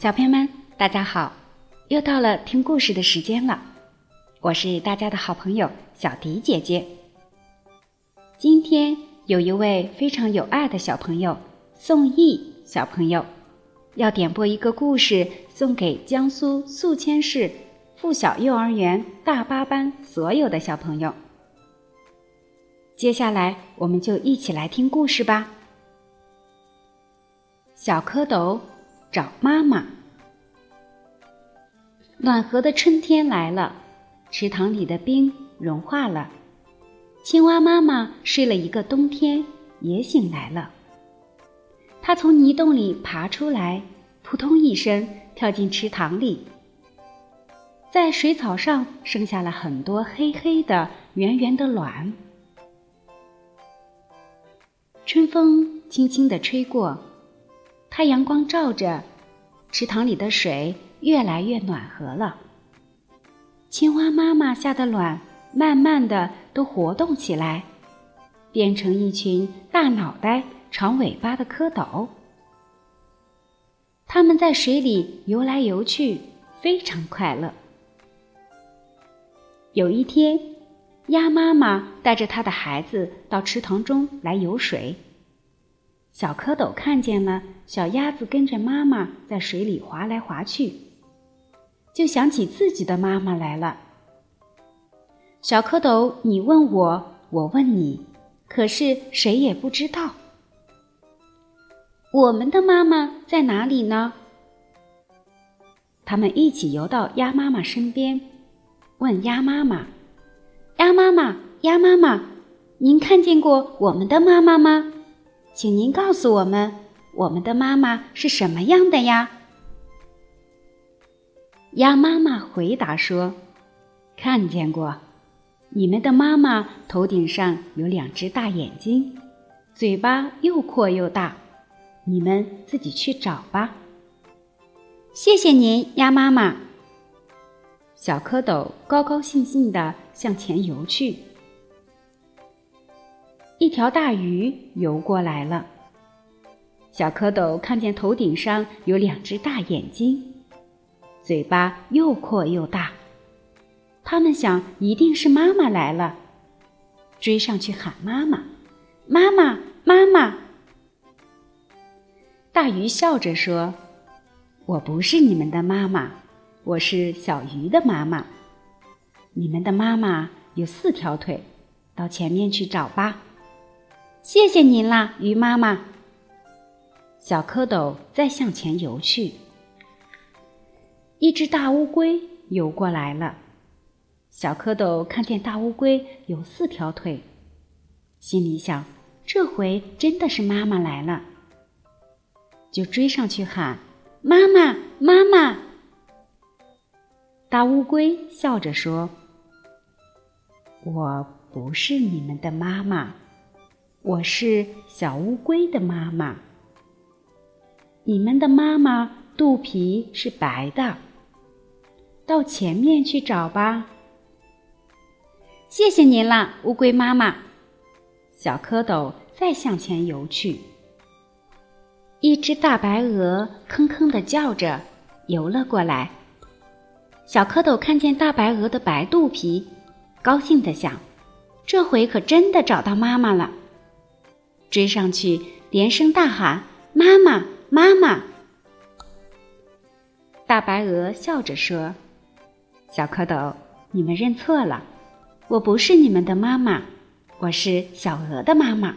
小朋友们，大家好！又到了听故事的时间了，我是大家的好朋友小迪姐姐。今天有一位非常有爱的小朋友宋毅小朋友，要点播一个故事送给江苏宿迁市附小幼儿园大八班所有的小朋友。接下来，我们就一起来听故事吧。小蝌蚪。找妈妈。暖和的春天来了，池塘里的冰融化了，青蛙妈妈睡了一个冬天，也醒来了。它从泥洞里爬出来，扑通一声跳进池塘里，在水草上生下了很多黑黑的、圆圆的卵。春风轻轻地吹过。太阳光照着，池塘里的水越来越暖和了。青蛙妈妈下的卵慢慢的都活动起来，变成一群大脑袋、长尾巴的蝌蚪。它们在水里游来游去，非常快乐。有一天，鸭妈妈带着它的孩子到池塘中来游水。小蝌蚪看见了小鸭子跟着妈妈在水里划来划去，就想起自己的妈妈来了。小蝌蚪，你问我，我问你，可是谁也不知道我们的妈妈在哪里呢？他们一起游到鸭妈妈身边，问鸭妈妈：“鸭妈妈，鸭妈妈，您看见过我们的妈妈吗？”请您告诉我们，我们的妈妈是什么样的呀？鸭妈妈回答说：“看见过，你们的妈妈头顶上有两只大眼睛，嘴巴又阔又大，你们自己去找吧。”谢谢您，鸭妈妈。小蝌蚪高高兴兴地向前游去。一条大鱼游过来了。小蝌蚪看见头顶上有两只大眼睛，嘴巴又阔又大，他们想一定是妈妈来了，追上去喊妈妈：“妈妈，妈妈！”大鱼笑着说：“我不是你们的妈妈，我是小鱼的妈妈。你们的妈妈有四条腿，到前面去找吧。”谢谢您啦，鱼妈妈。小蝌蚪再向前游去。一只大乌龟游过来了。小蝌蚪看见大乌龟有四条腿，心里想：这回真的是妈妈来了，就追上去喊：“妈妈，妈妈！”大乌龟笑着说：“我不是你们的妈妈。”我是小乌龟的妈妈。你们的妈妈肚皮是白的，到前面去找吧。谢谢您了，乌龟妈妈。小蝌蚪再向前游去。一只大白鹅吭吭的叫着游了过来。小蝌蚪看见大白鹅的白肚皮，高兴的想：这回可真的找到妈妈了。追上去，连声大喊：“妈妈，妈妈！”大白鹅笑着说：“小蝌蚪，你们认错了，我不是你们的妈妈，我是小鹅的妈妈。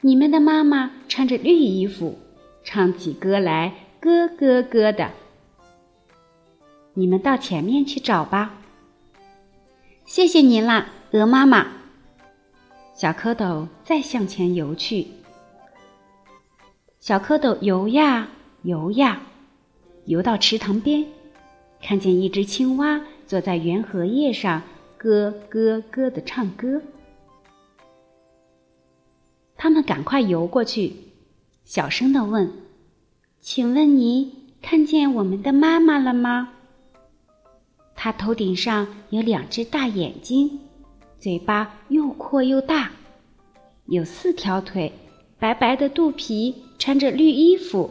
你们的妈妈穿着绿衣服，唱起歌来咯咯咯的。你们到前面去找吧。谢谢您啦，鹅妈妈。”小蝌蚪再向前游去。小蝌蚪游呀游呀，游到池塘边，看见一只青蛙坐在圆荷叶上，咯咯咯的唱歌。他们赶快游过去，小声的问：“请问你看见我们的妈妈了吗？”她头顶上有两只大眼睛。嘴巴又阔又大，有四条腿，白白的肚皮，穿着绿衣服，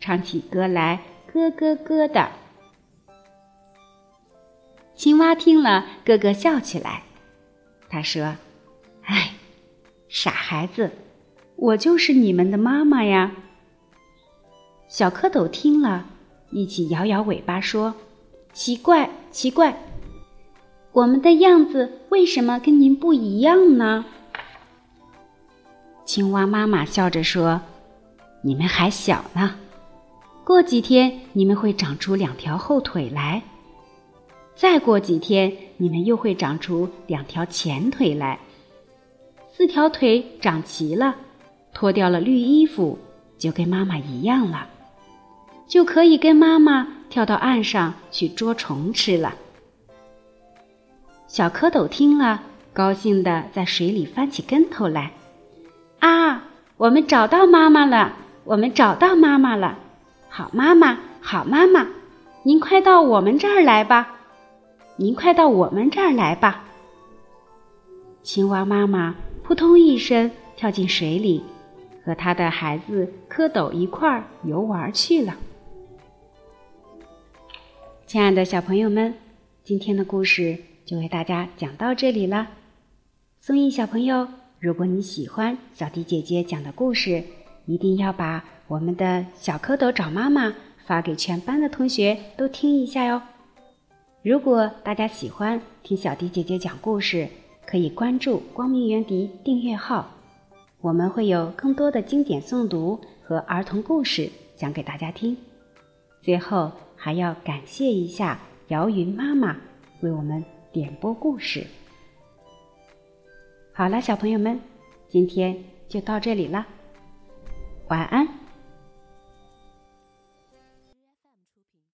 唱起歌来咯咯咯的。青蛙听了，咯咯笑起来。他说：“哎，傻孩子，我就是你们的妈妈呀。”小蝌蚪听了，一起摇摇尾巴说：“奇怪，奇怪，我们的样子为什么跟您不一样呢？”青蛙妈妈笑着说：“你们还小呢，过几天你们会长出两条后腿来。”再过几天，你们又会长出两条前腿来，四条腿长齐了，脱掉了绿衣服，就跟妈妈一样了，就可以跟妈妈跳到岸上去捉虫吃了。小蝌蚪听了，高兴的在水里翻起跟头来。啊，我们找到妈妈了！我们找到妈妈了！好妈妈，好妈妈，您快到我们这儿来吧！您快到我们这儿来吧！青蛙妈妈扑通一声跳进水里，和他的孩子蝌蚪一块儿游玩去了。亲爱的小朋友们，今天的故事就为大家讲到这里了。松义小朋友，如果你喜欢小迪姐姐讲的故事，一定要把我们的小蝌蚪找妈妈发给全班的同学都听一下哟。如果大家喜欢听小迪姐姐讲故事，可以关注“光明园迪”订阅号，我们会有更多的经典诵读和儿童故事讲给大家听。最后还要感谢一下姚云妈妈为我们点播故事。好了，小朋友们，今天就到这里了，晚安。